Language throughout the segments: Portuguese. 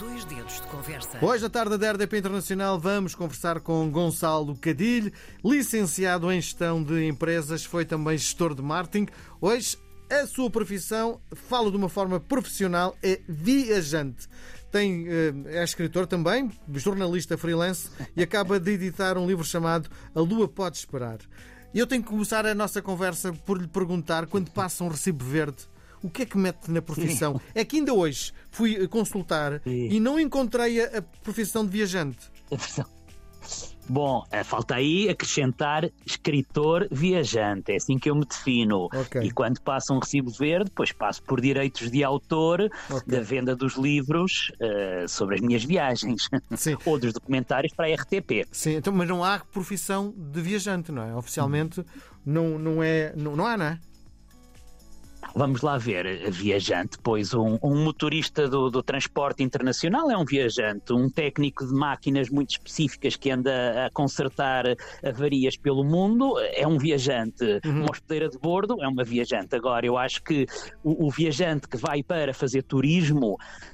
Dois dedos de conversa. Hoje, à tarde da RDP Internacional, vamos conversar com Gonçalo Cadilho, licenciado em Gestão de Empresas, foi também gestor de marketing. Hoje, a sua profissão, falo de uma forma profissional, é viajante. Tem, eh, é escritor também, jornalista freelance e acaba de editar um livro chamado A Lua Pode Esperar. E eu tenho que começar a nossa conversa por lhe perguntar, quando passa um recibo verde, o que é que mete na profissão? É que ainda hoje fui consultar Sim. e não encontrei a, profissão de viajante. Bom, eh, falta aí acrescentar escritor viajante, é assim que eu me defino. Okay. E quando passo um recibo verde, depois passo por direitos de autor okay. da venda dos livros uh, sobre as minhas viagens ou dos documentários para a RTP. Sim, então, mas não há profissão de viajante, não é? Oficialmente não, não, é, não, não há, não é? Vamos lá ver, viajante, pois um, um motorista do, do, transporte internacional é um viajante, um técnico de máquinas muito específicas que anda a consertar avarias pelo mundo é um viajante, uhum. uma hospedeira de bordo é uma viajante. Agora, eu acho que o, o viajante que vai para fazer turismo eh,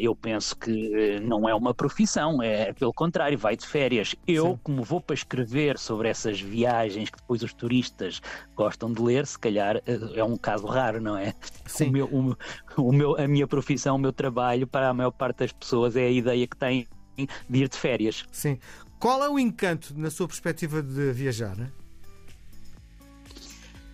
eu penso que eh, não é uma profissão, é pelo contrário, vai de férias. Eu, Sim. como vou para escrever sobre essas viagens que depois os turistas gostam de ler, se calhar eh, é um caso raro, não é? Sim. O meu, o, o meu, a minha profissão, o meu trabalho, para a maior parte das pessoas, é a ideia que têm de ir de férias. Sim. Qual é o encanto, na sua perspectiva, de viajar? Né?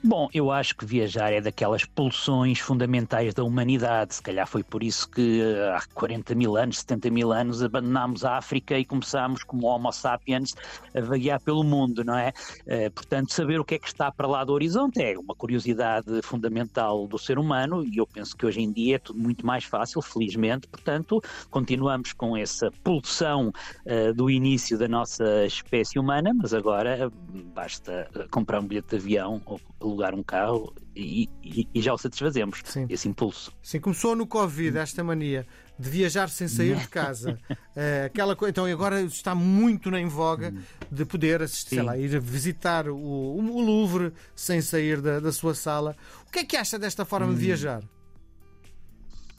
Bom, eu acho que viajar é daquelas pulsões fundamentais da humanidade. Se calhar foi por isso que eh, há 40 mil anos, 70 mil anos, abandonámos a África e começámos, como Homo sapiens, a vaguear pelo mundo, não é? Eh, portanto, saber o que é que está para lá do horizonte é uma curiosidade fundamental do ser humano e eu penso que hoje em dia é tudo muito mais fácil, felizmente. Portanto, continuamos com essa pulsão uh, do início da nossa espécie humana, mas agora basta comprar um bilhete de avião ou alugar um carro e, e, e, já o satisfazemos, Sim. esse impulso. Sim, começou no Covid esta mania de viajar sem sair de casa. é, aquela Então agora está muito em voga hum. de poder assistir, lá, ir visitar o, o Louvre sem sair da, da, sua sala. O que é que acha desta forma hum. de viajar?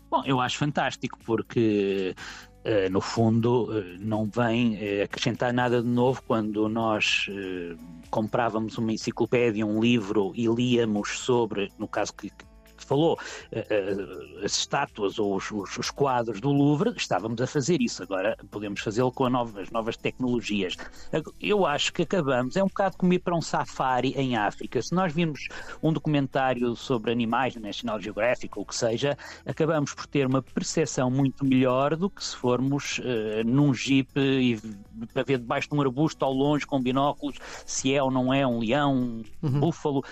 Bom, eu acho fantástico porque Uh, no fundo, uh, não vem uh, acrescentar nada de novo quando nós comprávamos uma enciclopédia, um livro e líamos sobre, no caso que, falou, eh, eh, as estátuas ou os, os, os, quadros do Louvre, estávamos a fazer isso. Agora podemos fazê-lo com nova, as novas tecnologias. Eu acho que acabamos, é um bocado como ir para um safari em África. Se nós vimos um documentário sobre animais na National Geographic ou o que seja, acabamos por ter uma percepção muito melhor do que se formos uh, num jeep e para ver debaixo de um arbusto ao longe com binóculos se é ou não é um leão, um uhum. búfalo.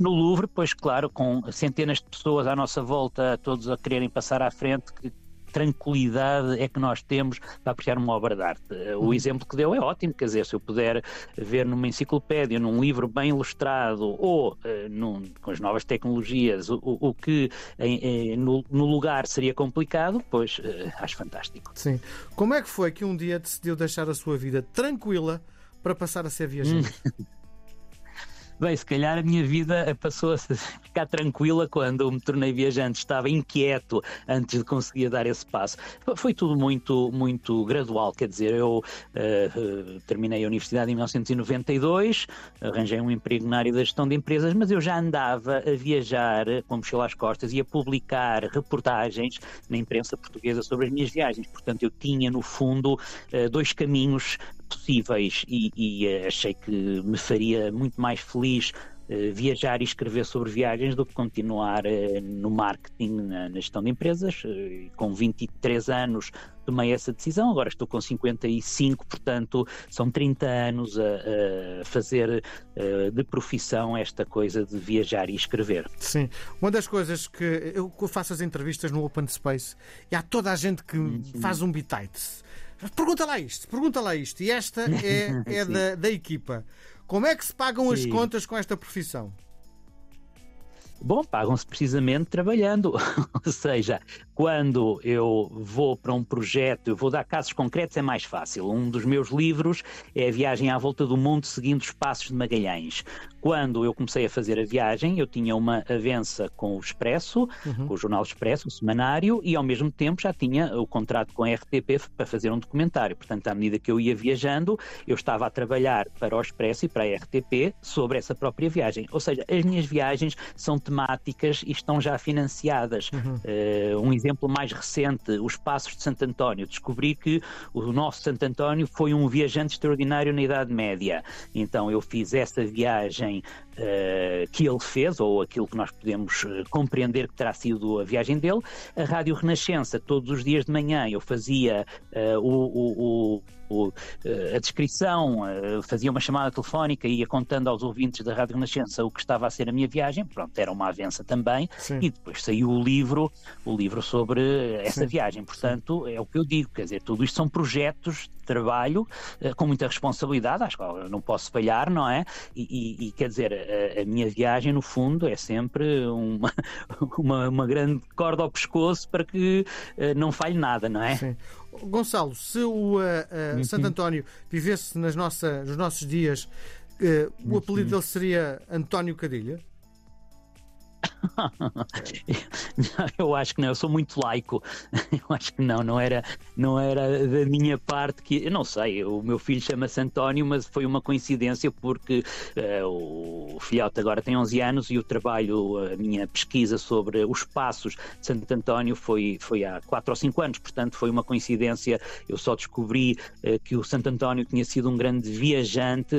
No Louvre, pois claro, com centenas de pessoas à nossa volta, todos a quererem passar à frente, que tranquilidade é que nós temos para apreciar uma obra de arte. O uhum. exemplo que deu é ótimo, quer dizer, se eu puder ver numa enciclopédia, num livro bem ilustrado ou uh, num, com as novas tecnologias, o, o que em, em, no, no, lugar seria complicado, pois uh, acho fantástico. Sim. Como é que foi que um dia decidiu deixar a sua vida tranquila para passar a ser viajante? Bem, se calhar a minha vida passou a ficar tranquila quando me tornei viajante. Estava inquieto antes de conseguir dar esse passo. Foi tudo muito, muito gradual. Quer dizer, eu uh, terminei a universidade em 1992, arranjei um emprego na área da gestão de empresas, mas eu já andava a viajar com mochila às costas e a publicar reportagens na imprensa portuguesa sobre as minhas viagens. Portanto, eu tinha, no fundo, uh, dois caminhos possíveis e, e, eh, achei que me faria muito mais feliz uh, viajar e escrever sobre viagens do que continuar uh, no marketing, na, na, gestão de empresas. Uh, com 23 anos tomei essa decisão, agora estou com 55, portanto são 30 anos a, a fazer de profissão esta coisa de viajar e escrever. Sim, uma das coisas que eu faço as entrevistas no Open Space e há toda a gente que uhum. faz um bitite Pergunta lá isto, pergunta lá isto. E esta é, é da, da equipa. Como é que se pagam Sim. as contas com esta profissão? Bom, pagam-se precisamente trabalhando. Ou seja, quando eu vou para um projeto, eu vou dar casos concretos, é mais fácil. Um dos meus livros é a viagem à volta do mundo seguindo os passos de Magalhães. Quando eu comecei a fazer a viagem, eu tinha uma avença com o Expresso, uhum. com o Jornal Expresso, o semanário, e ao mesmo tempo já tinha o contrato com a RTP para fazer um documentário. Portanto, à medida que eu ia viajando, eu estava a trabalhar para o Expresso e para a RTP sobre essa própria viagem. Ou seja, as minhas viagens são temáticas e estão já financiadas. Uhum. Uh, um exemplo mais recente, os Passos de Santo António. Descobri que o nosso Santo António foi um viajante extraordinário na Idade Média. Então eu fiz essa viagem money. Uh, que ele fez, ou aquilo que nós podemos uh, compreender que terá sido a viagem dele. A Rádio Renascença, todos os dias de manhã, eu fazia uh, o, o, o, a descrição, fazia uma chamada telefónica e ia contando aos ouvintes da Rádio Renascença o que estava a ser a minha viagem. Pronto, era uma avença também. Sim. E depois saiu o livro, o livro sobre essa Sim. viagem. Portanto, é o que eu digo, quer dizer, tudo isto são projetos de trabalho com muita responsabilidade, acho que eu não posso falhar, não é? E, e, e quer dizer, a, a, minha viagem, no fundo, é sempre uma, uma, uma, grande corda ao pescoço para que uh, não falhe nada, não é? Sim. Gonçalo, se o uh, uh, Santo António vivesse nas nossa, nos nossos dias, o apelido dele seria António Cadilha? eu acho que não, eu sou muito laico. Eu acho que não, não era, não era da minha parte que. Eu não sei, o meu filho chama-se António, mas foi uma coincidência porque uh, o filhote agora tem 11 anos e o trabalho, a minha pesquisa sobre os passos de Santo António foi, foi há 4 ou 5 anos, portanto foi uma coincidência. Eu só descobri uh, que o Santo António tinha sido um grande viajante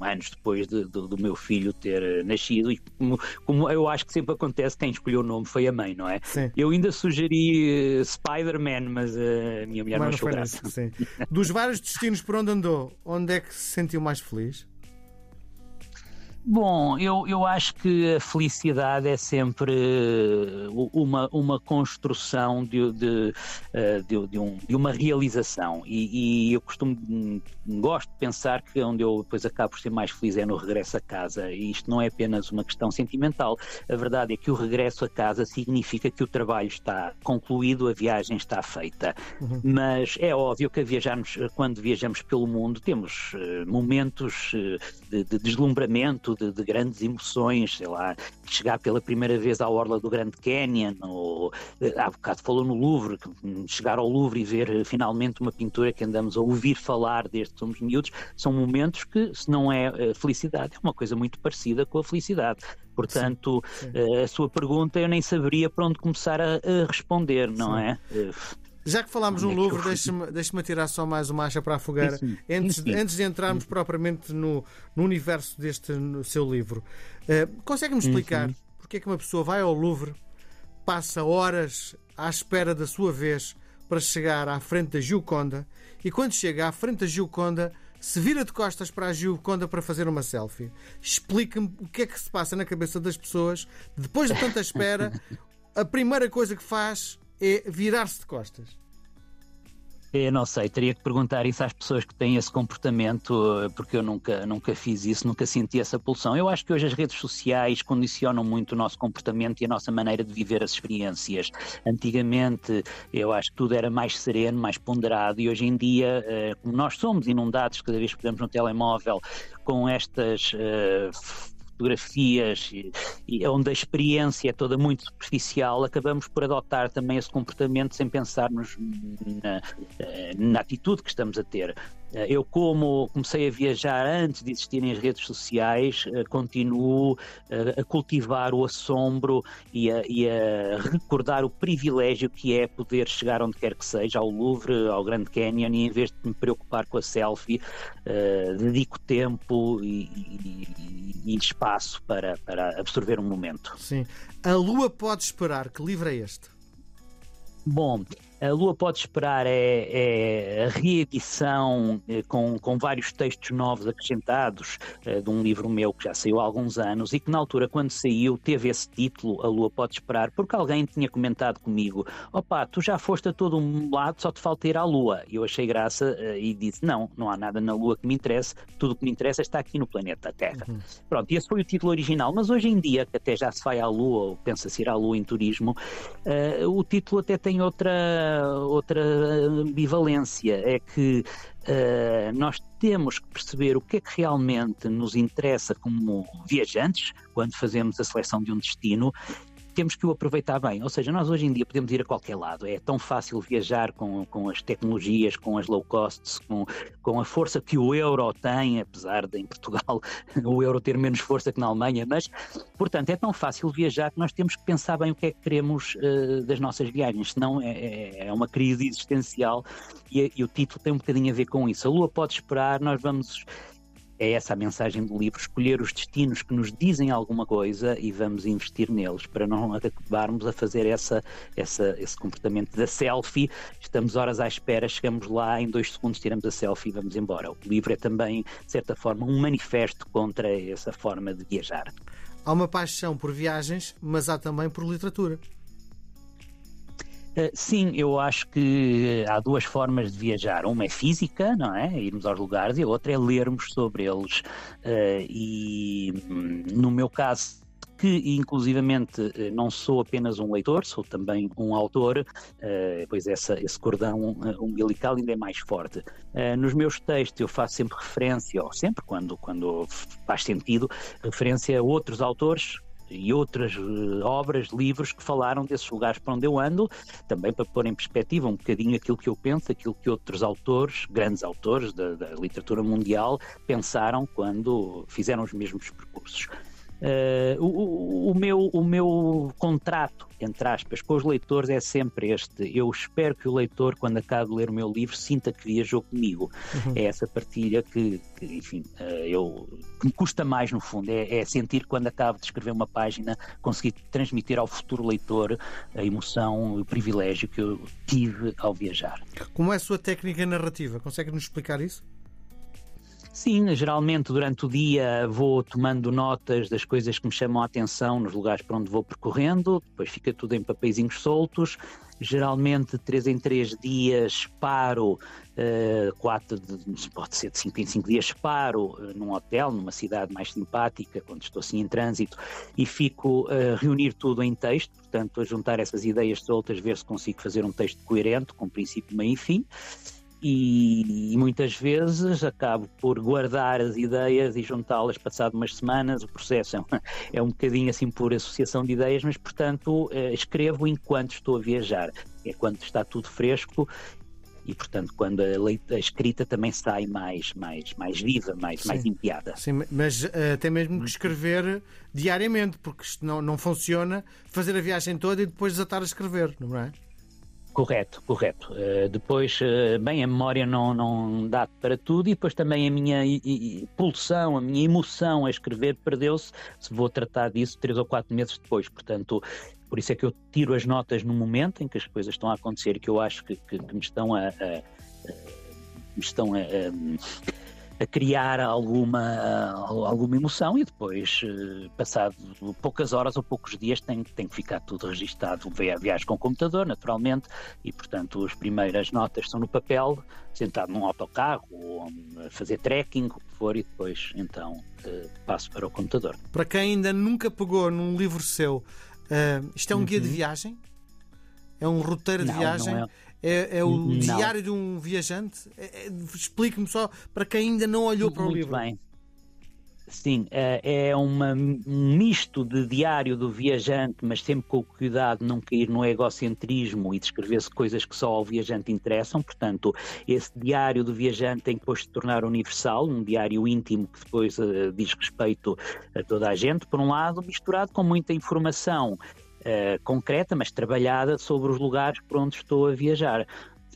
anos depois de, de, do meu filho ter nascido e como, como eu acho que sempre acontece, quem escolheu o nome foi a mãe, não é? Sim. Eu ainda sugeri uh, Spider-Man, mas uh, a minha mulher mas não achou graça. Dos vários destinos por onde andou, onde é que se sentiu mais feliz? Bom, eu, eu acho que a felicidade é sempre eh, uma, uma construção de, de, eh, de, de, um, de uma realização. E, e, eu costumo, gosto de pensar que onde eu depois acabo por ser mais feliz é no regresso a casa. E isto não é apenas uma questão sentimental, a verdade é que o regresso a casa significa que o trabalho está concluído, a viagem está feita, uhum. mas é óbvio que viajarmos, quando viajamos pelo mundo temos uh, momentos de deslumbramento, de, de, grandes emoções, sei lá, chegar pela primeira vez à orla do Grande Canyon, ou eh, há bocado falou no Louvre, chegar ao Louvre e ver eh, finalmente uma pintura que andamos a ouvir falar desde que somos miúdos, são momentos que, se não é eh, felicidade, é uma coisa muito parecida com a felicidade. Portanto, sim, sim. a sua pergunta eu nem saberia para onde começar a, a responder, não sim. é? Já que falámos no é Louvre, deixe-me deixe tirar só mais uma acha para a fogueira. Antes, antes de entrarmos propriamente no, no universo deste no seu livro, uh, consegue-me explicar porque é que uma pessoa vai ao Louvre, passa horas à espera da sua vez para chegar à frente da Gioconda e quando chega à frente da Gioconda se vira de costas para a Gioconda para fazer uma selfie. Explique-me o que é que se passa na cabeça das pessoas depois de tanta espera. A primeira coisa que faz é virar-se de costas. Eu não sei, teria que perguntar isso às pessoas que têm esse comportamento, porque eu nunca, nunca fiz isso, nunca senti essa pulsão. Eu acho que hoje as redes sociais condicionam muito o nosso comportamento e a nossa maneira de viver as experiências. Antigamente, eu acho que tudo era mais sereno, mais ponderado, e hoje em dia, eh, como nós somos inundados cada vez que pegamos no telemóvel com estas uh, fotografias e, e onde a experiência é toda muito superficial, acabamos por adotar também esse comportamento sem pensarmos na, eh, na atitude que estamos a ter. Eh, eu, como comecei a viajar antes de existirem as redes sociais, eh, continuo a cultivar o assombro e a, e a, recordar o privilégio que é poder chegar onde quer que seja, ao Louvre, ao Grand Canyon, e em vez de me preocupar com a selfie, uh, dedico tempo e, e, e espaço para, para absorver um momento. Sim. A Lua pode esperar. Que livro é este? Bom, a Lua Pode Esperar é, é a reedição eh, com, com vários textos novos acrescentados eh, de um livro meu que já saiu há alguns anos e que na altura, quando saiu, teve esse título, A Lua Pode Esperar, porque alguém tinha comentado comigo: opá, tu já foste a todo um lado, só te falta ir à Lua. E eu achei graça eh, e disse: não, não há nada na Lua que me interesse, tudo o que me interessa está aqui no planeta Terra. Uhum. Pronto, e esse foi o título original, mas hoje em dia, que até já se vai à Lua ou pensa-se ir à Lua em turismo, uh, o título até tem outra outra, ambivalência, é que uh, nós temos que perceber o que é que realmente nos interessa como viajantes quando fazemos a seleção de um destino temos que o aproveitar bem. Ou seja, nós hoje em dia podemos ir a qualquer lado. É tão fácil viajar com, com as tecnologias, com as low costs, com, com a força que o euro tem, apesar de em Portugal o euro ter menos força que na Alemanha, mas, portanto, é tão fácil viajar que nós temos que pensar bem o que é que queremos uh, das nossas viagens, senão é, é, é uma crise existencial e, e o título tem um bocadinho a ver com isso. A Lua pode esperar, nós vamos é essa a mensagem do livro: escolher os destinos que nos dizem alguma coisa e vamos investir neles, para não acabarmos a fazer essa, essa, esse comportamento da selfie. Estamos horas à espera, chegamos lá, em dois segundos tiramos a selfie e vamos embora. O livro é também, de certa forma, um manifesto contra essa forma de viajar. Há uma paixão por viagens, mas há também por literatura. Uh, sim, eu acho que há duas formas de viajar. Uma é física, não é? Irmos aos lugares, e a outra é lermos sobre eles. Uh, e hum, no meu caso, que inclusivamente eh, não sou apenas um leitor, sou também um autor, pois essa, esse cordão umbilical ainda é mais forte. Nos meus textos eu faço sempre referência, ou sempre quando, quando faz sentido, referência a outros autores e outras uh, obras, livros que falaram desses lugares para onde eu ando, também para pôr em perspectiva um bocadinho aquilo que eu penso, aquilo que outros autores, grandes autores da, da literatura mundial, pensaram quando fizeram os mesmos percursos. Uh, o, o, meu, o meu contrato, entre aspas, com os leitores é sempre este. Eu espero que o leitor, quando acabe de ler o meu livro, sinta que viajou comigo. Uhum. É essa partilha que, que enfim, uh, eu, que me custa mais, no fundo. É, é, sentir quando acabo de escrever uma página, conseguir transmitir ao futuro leitor a emoção, o privilégio que eu tive ao viajar. Como é a sua técnica narrativa? Consegue nos explicar isso? Sim, geralmente durante o dia vou tomando notas das coisas que me chamam a atenção nos lugares para onde vou percorrendo, depois fica tudo em papeizinhos soltos. Geralmente, três em três dias, paro, uh, quatro, de, pode ser de cinco em cinco dias, paro uh, num hotel, numa cidade mais simpática, quando estou assim em trânsito, e fico a reunir tudo em texto, portanto, a juntar essas ideias soltas, ver se consigo fazer um texto coerente, com princípio, meio e fim e, e, muitas vezes acabo por guardar as ideias e juntá-las passado umas semanas. O processo é um, é um bocadinho assim por associação de ideias, mas portanto eh, escrevo enquanto estou a viajar. É quando está tudo fresco e portanto quando a, leita, a escrita também sai mais mais mais viva mais sim, mais empiada sim mas uh, tem mesmo que escrever diariamente porque isto não não funciona fazer a viagem toda e depois desatar a escrever não é Correto, correto. Uh, depois, uh, bem, a memória não, não dá para tudo e depois também a minha i, i, pulsão, a minha emoção a escrever perdeu-se se vou tratar disso três ou quatro meses depois. Portanto, por isso é que eu tiro as notas no momento em que as coisas estão a acontecer e que eu acho que, que, que me estão a, a, a me estão a, a a criar alguma, alguma emoção e depois, eh, passado poucas horas ou poucos dias, tem, tem que ficar tudo registado. Viagem com o computador, naturalmente, e portanto as primeiras notas são no papel, sentado num autocarro ou a fazer trekking, o que for, e depois então eh, passo para o computador. Para quem ainda nunca pegou num livro seu, uh, isto é um uhum. guia de uhum. viagem? É um roteiro de não, viagem? Não é. É, é o não. diário de um viajante? É, é, Explique-me só para quem ainda não olhou para o Muito livro. Bem. Sim, é, é uma, um misto de diário do viajante, mas sempre com o cuidado de não cair no egocentrismo e descrever-se coisas que só ao viajante interessam. Portanto, esse diário do viajante tem que depois se tornar universal, um diário íntimo que depois uh, diz respeito a toda a gente, por um lado, misturado com muita informação concreta, mas trabalhada sobre os lugares por onde estou a viajar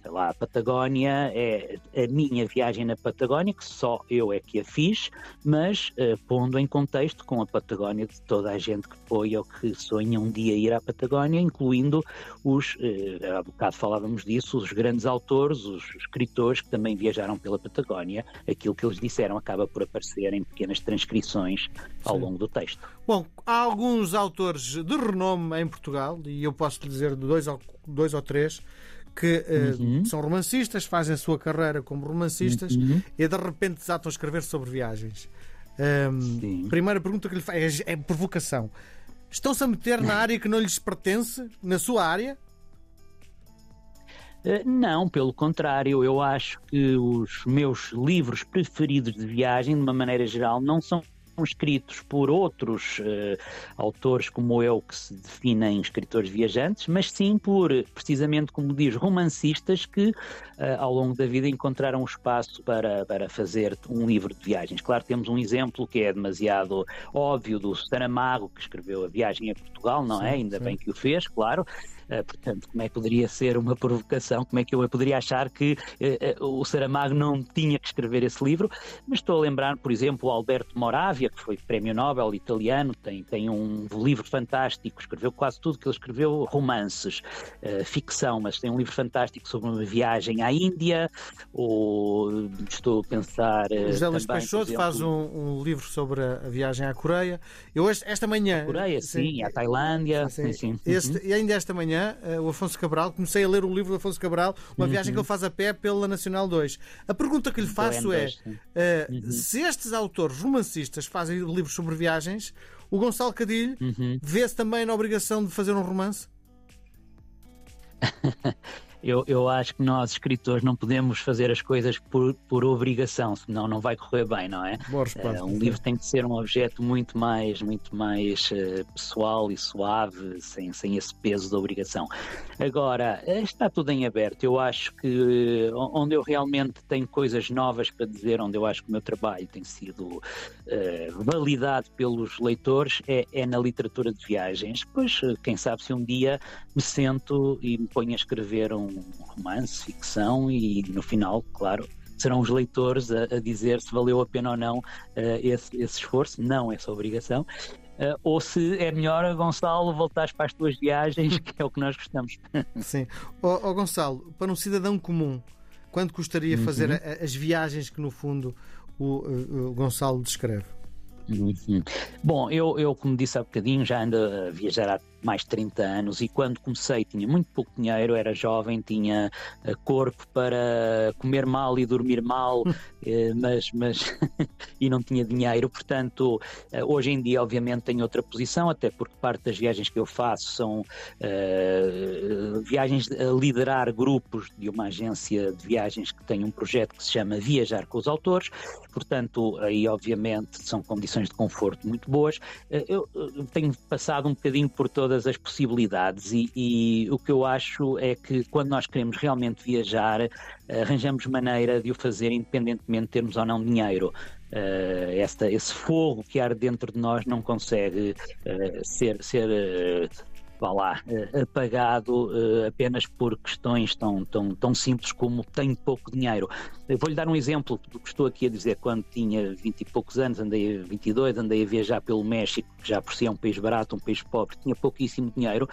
sei lá, a Patagónia é a minha viagem na Patagónia, que só eu é que a fiz, mas uh, pondo em contexto com a Patagónia de toda a gente que foi ou que sonha um dia ir à Patagónia, incluindo os, uh, há bocado falávamos disso, os grandes autores, os escritores que também viajaram pela Patagónia, aquilo que eles disseram acaba por aparecer em pequenas transcrições ao Sim. longo do texto. Bom, há alguns autores de renome em Portugal, e eu posso dizer dois ou, dois ou três, que uh, uhum. são romancistas, fazem a sua carreira como romancistas uhum. e de repente desatam a escrever sobre viagens. Um, primeira pergunta que lhe faço é, é provocação. Estão-se a meter na área que não lhes pertence, na sua área? Não, pelo contrário, eu acho que os meus livros preferidos de viagem, de uma maneira geral, não são escritos por outros uh, autores como eu, que se definem escritores viajantes, mas sim por, precisamente como diz, romancistas que uh, ao longo da vida encontraram espaço para, para fazer um livro de viagens. Claro, temos um exemplo que é demasiado óbvio do Saramago, que escreveu A Viagem a Portugal, não é? sim, é? Ainda sim. bem que o fez, claro. Uh, portanto, como é que poderia ser uma provocação? Como é que eu poderia achar que uh, uh, o Saramago não tinha que escrever esse livro? Mas estou a lembrar, por exemplo, o Alberto Moravia, que foi prémio Nobel italiano, tem, tem um livro fantástico, escreveu quase tudo que ele escreveu, romances, ficção, mas tem um livro fantástico sobre uma viagem à Índia, ou estou a pensar. José Luís Peixoto faz um, um, livro sobre a viagem à Coreia. Eu esta manhã. A Coreia, sim, sim à Tailândia. Sim, sim. Este, uhum. E ainda esta manhã uh, o Afonso Cabral, comecei a ler o livro do Afonso Cabral, uma uhum. viagem que ele faz a pé pela Nacional 2. A pergunta que lhe faço é: uh, uhum. se estes autores romancistas fazem livros sobre viagens, o Gonçalo Cadilho uhum. vê-se também na obrigação de fazer um romance? eu, eu acho que nós, escritores, não podemos fazer as coisas por, por obrigação, senão não vai correr bem, não é? Boa resposta. Uh, um livro tem que ser um objeto muito mais, muito mais uh, pessoal e suave, sem, sem esse peso da obrigação. Agora, está tudo em aberto. Eu acho que onde eu realmente tenho coisas novas para dizer, onde eu acho que o meu trabalho tem sido uh, validado pelos leitores, é, é na literatura de viagens. Pois, quem sabe se um dia me sento e me ponho a escrever um romance, ficção e no final, claro, serão os leitores a, a dizer se valeu a pena ou não uh, esse, esse, esforço, não essa obrigação, uh, ou se é melhor, Gonçalo, voltares para as tuas viagens, que é o que nós gostamos. Sim. Oh, oh Gonçalo, para um cidadão comum, quanto custaria uhum. fazer a, as viagens que, no fundo, o, o Gonçalo descreve? Uhum. Bom, eu, eu, como disse há bocadinho, já ando a viajar há mais de 30 anos e quando comecei tinha muito pouco dinheiro, era jovem, tinha eh, corpo para comer mal e dormir mal, eh, mas, mas e não tinha dinheiro, portanto eh, hoje em dia obviamente tenho outra posição, até porque parte das viagens que eu faço são uh, viagens a liderar grupos de uma agência de viagens que tem um projeto que se chama Viajar com os Autores, portanto aí obviamente são condições de conforto muito boas. Eu tenho passado um bocadinho por toda todas as possibilidades e, e, o que eu acho é que quando nós queremos realmente viajar, arranjamos maneira de o fazer independentemente de termos ou não dinheiro. Uh, esta, esse fogo que arde dentro de nós não consegue uh, ser, ser uh, vá lá, apagado apenas por questões tão, tão, tão simples como tenho pouco dinheiro. Vou-lhe dar um exemplo do que estou aqui a dizer. Quando tinha 20 e poucos anos, andei a 22, andei a viajar pelo México, que já por si é um país barato, um país pobre, tinha pouquíssimo dinheiro,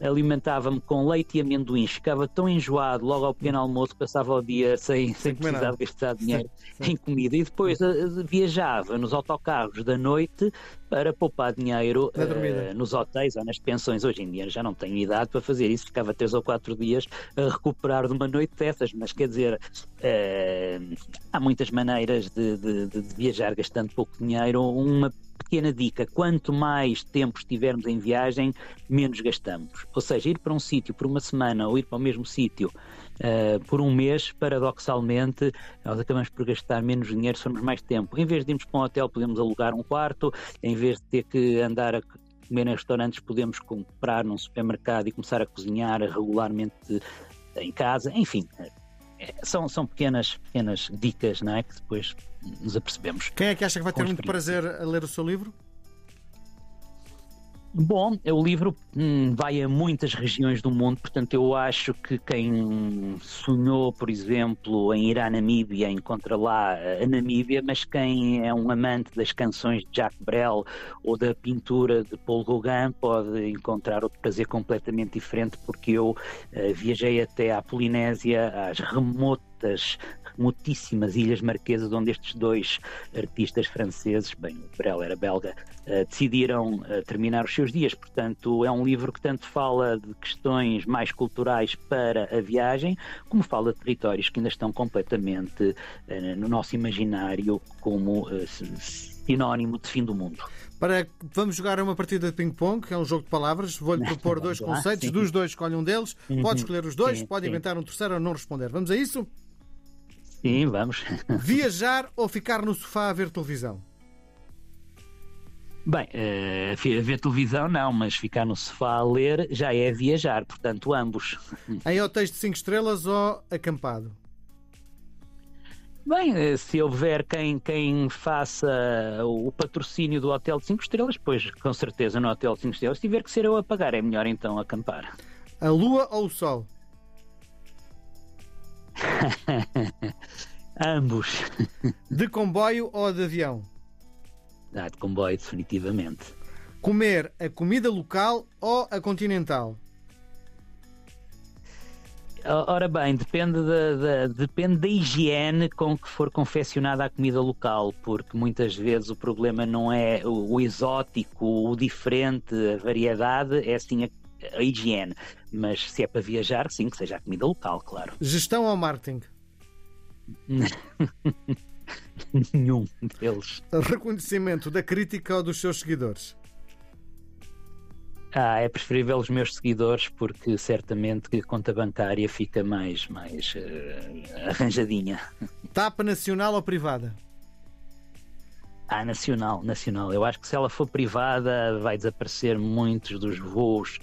alimentava-me com leite e amendoins, ficava tão enjoado logo ao pequeno almoço, passava o dia sem, sem precisar de gastar dinheiro sim, sim. em comida. E depois uh, viajava nos autocarros da noite para poupar dinheiro uh, nos hotéis ou nas pensões. Hoje em dia já não tenho idade para fazer isso, ficava três ou quatro dias a recuperar de uma noite dessas, mas quer dizer, uh, há muitas maneiras de, de, de, viajar gastando pouco dinheiro. Uma pequena dica: quanto mais tempo estivermos em viagem, menos gastamos. Ou seja, ir para um sítio por uma semana ou ir para o mesmo sítio uh, por um mês, paradoxalmente, nós acabamos por gastar menos dinheiro se formos mais tempo. Em vez de irmos para um hotel, podemos alugar um quarto, em vez de ter que andar a comer em restaurantes, podemos comprar num supermercado e começar a cozinhar regularmente em casa. Enfim, são, são pequenas, pequenas dicas não é? que depois nos apercebemos. Quem é que acha que vai ter muito prazer a ler o seu livro? Bom, o livro hum, vai a muitas regiões do mundo, portanto, eu acho que quem sonhou, por exemplo, em ir à Namíbia encontra lá a Namíbia, mas quem é um amante das canções de Jacques Brel ou da pintura de Paul Gauguin pode encontrar outro prazer completamente diferente, porque eu uh, viajei até à Polinésia, às remotas remotíssimas Ilhas Marquesas, onde estes dois artistas franceses, bem, o Brel era belga, uh, decidiram uh, terminar os seus dias. Portanto, é um livro que tanto fala de questões mais culturais para a viagem, como fala de territórios que ainda estão completamente uh, no nosso imaginário como sinónimo de fim do mundo. Para, vamos jogar uma partida de ping-pong, que é um jogo de palavras. Vou-lhe propor dois conceitos, dos dois escolhe um deles. Uhum. Pode escolher os dois, sim, pode sim. inventar um terceiro ou não responder. Vamos a isso? Sim, vamos. Viajar ou ficar no sofá a ver televisão? Bem, uh, ver televisão não, mas ficar no sofá a ler já é viajar, portanto, ambos. Em hotéis de 5 estrelas ou acampado? Bem, eh, se houver quem, quem faça o patrocínio do hotel de 5 estrelas, pois com certeza no hotel de 5 estrelas, se tiver que ser eu a pagar, é melhor então acampar. A lua ou o sol? Ambos. De comboio ou de avião? Ah, de comboio, definitivamente. Comer a comida local ou a continental? Ora bem, depende da, da, depende da higiene com que for confeccionada a comida local, porque muitas vezes o problema não é o, o exótico, o diferente, a variedade, é sim a, a, higiene. Mas se é para viajar, sim, que seja a comida local, claro. Gestão ou marketing? Nenhum deles. Reconhecimento da crítica ou dos seus seguidores? Ah, é preferível os meus seguidores porque certamente que a conta bancária fica mais, mais uh, arranjadinha. Tapa nacional ou privada? Ah, nacional, nacional. Eu acho que se ela for privada vai desaparecer muitos dos voos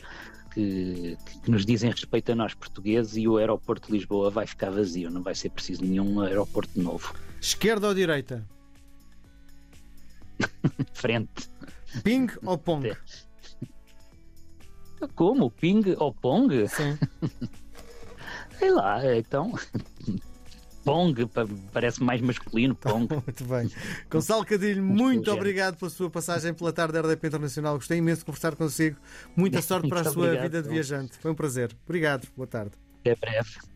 que, que, nos dizem respeito a nós portugueses e o aeroporto de Lisboa vai ficar vazio, não vai ser preciso nenhum aeroporto novo. Esquerda ou direita? Frente. Ping ou pong? Como? Ping ou Pong? Sim. Sei lá, então. Pong, parece mais masculino, Pong. muito bem. Gonçalo Cadilho, muito obrigado pela sua passagem pela tarde da RDP Internacional. Gostei imenso de conversar consigo. Muita sorte para a sua obrigado, vida de viajante. Foi um prazer. Obrigado. Boa tarde. Até breve.